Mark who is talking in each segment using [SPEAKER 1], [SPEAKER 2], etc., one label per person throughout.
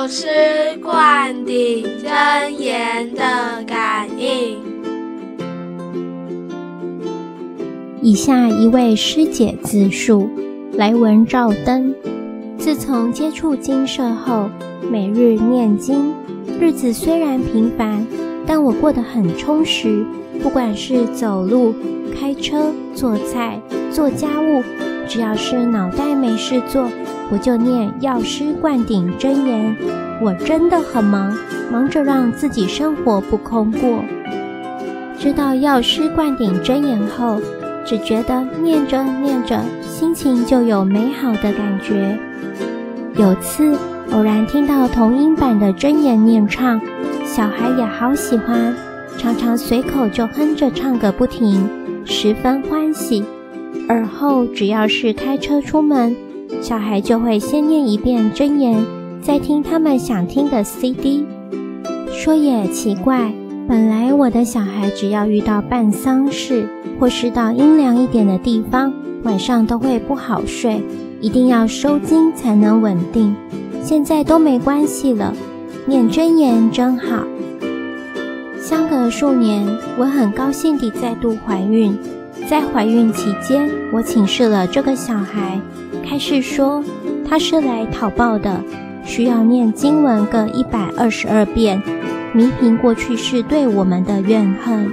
[SPEAKER 1] 药师灌顶真言的感应。
[SPEAKER 2] 以下一位师姐自述：来文照灯。自从接触经社后，每日念经，日子虽然平凡，但我过得很充实。不管是走路、开车、做菜、做家务，只要是脑袋没事做，我就念药师灌顶真言。我真的很忙，忙着让自己生活不空过。知道药师灌顶真言后，只觉得念着念着，心情就有美好的感觉。有次偶然听到同音版的真言念唱，小孩也好喜欢，常常随口就哼着唱个不停，十分欢喜。而后只要是开车出门，小孩就会先念一遍真言，再听他们想听的 CD。说也奇怪，本来我的小孩只要遇到办丧事，或是到阴凉一点的地方，晚上都会不好睡。一定要收惊才能稳定，现在都没关系了。念真言真好。相隔数年，我很高兴地再度怀孕。在怀孕期间，我请示了这个小孩，开示说他是来讨报的，需要念经文各一百二十二遍，弥平过去世对我们的怨恨。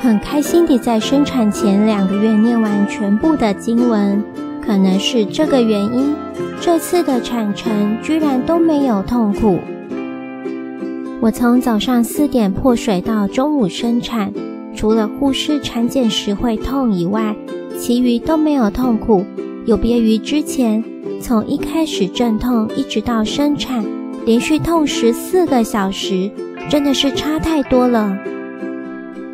[SPEAKER 2] 很开心地在生产前两个月念完全部的经文。可能是这个原因，这次的产程居然都没有痛苦。我从早上四点破水到中午生产，除了护士产检时会痛以外，其余都没有痛苦。有别于之前，从一开始阵痛一直到生产，连续痛十四个小时，真的是差太多了。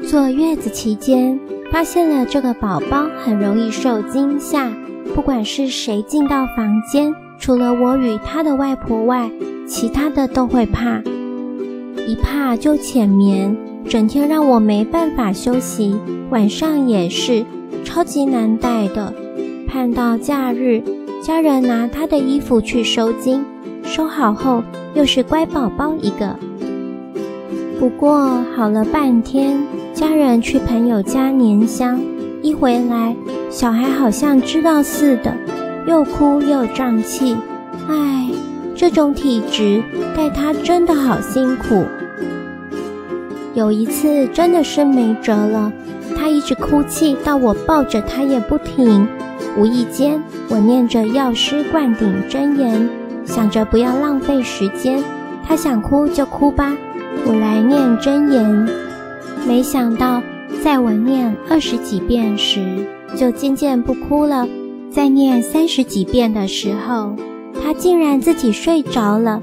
[SPEAKER 2] 坐月子期间，发现了这个宝宝很容易受惊吓。不管是谁进到房间，除了我与他的外婆外，其他的都会怕，一怕就浅眠，整天让我没办法休息，晚上也是超级难带的。盼到假日，家人拿他的衣服去收惊，收好后又是乖宝宝一个。不过好了半天，家人去朋友家拈香。一回来，小孩好像知道似的，又哭又胀气。唉，这种体质带他真的好辛苦。有一次真的是没辙了，他一直哭泣，到我抱着他也不停。无意间，我念着药师灌顶真言，想着不要浪费时间，他想哭就哭吧，我来念真言。没想到。在我念二十几遍时，就渐渐不哭了。在念三十几遍的时候，他竟然自己睡着了。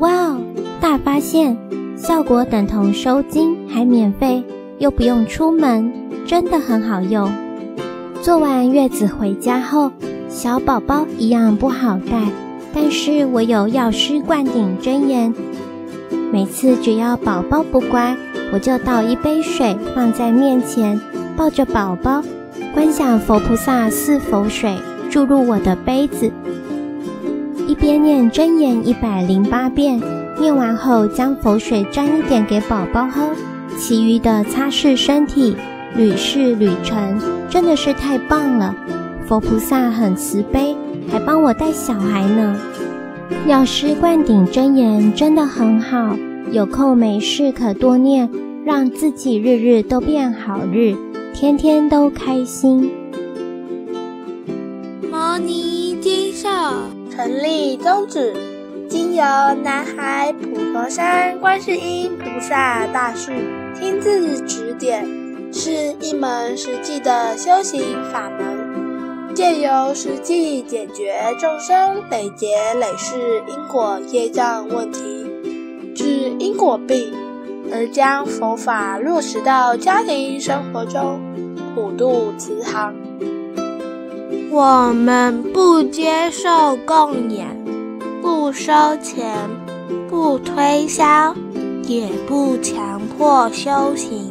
[SPEAKER 2] 哇哦，大发现！效果等同收惊，还免费，又不用出门，真的很好用。做完月子回家后，小宝宝一样不好带，但是我有药师灌顶真言，每次只要宝宝不乖。我就倒一杯水放在面前，抱着宝宝，观想佛菩萨赐佛水注入我的杯子，一边念真言一百零八遍，念完后将佛水沾一点给宝宝喝，其余的擦拭身体，屡试屡成，真的是太棒了！佛菩萨很慈悲，还帮我带小孩呢。药师灌顶真言真的很好。有空没事可多念，让自己日日都变好日，天天都开心。
[SPEAKER 1] 摩尼精舍
[SPEAKER 3] 成立宗旨，经由南海普陀山观世音菩萨大士亲自指点，是一门实际的修行法门，借由实际解决众生累劫累世因果业障问题。治因果病，而将佛法落实到家庭生活中，普渡慈航。
[SPEAKER 1] 我们不接受供养，不收钱，不推销，也不强迫修行，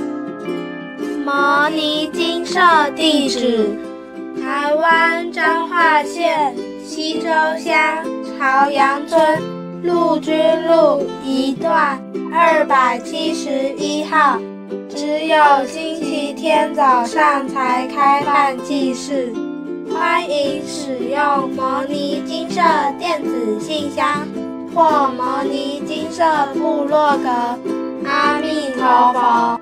[SPEAKER 3] 摩尼金色地址：台湾彰化县溪州乡朝阳村陆军路一段二百七十一号。只有星期天早上才开办祭事，欢迎使用摩尼金色电子信箱或摩尼金色部落格。阿弥陀佛。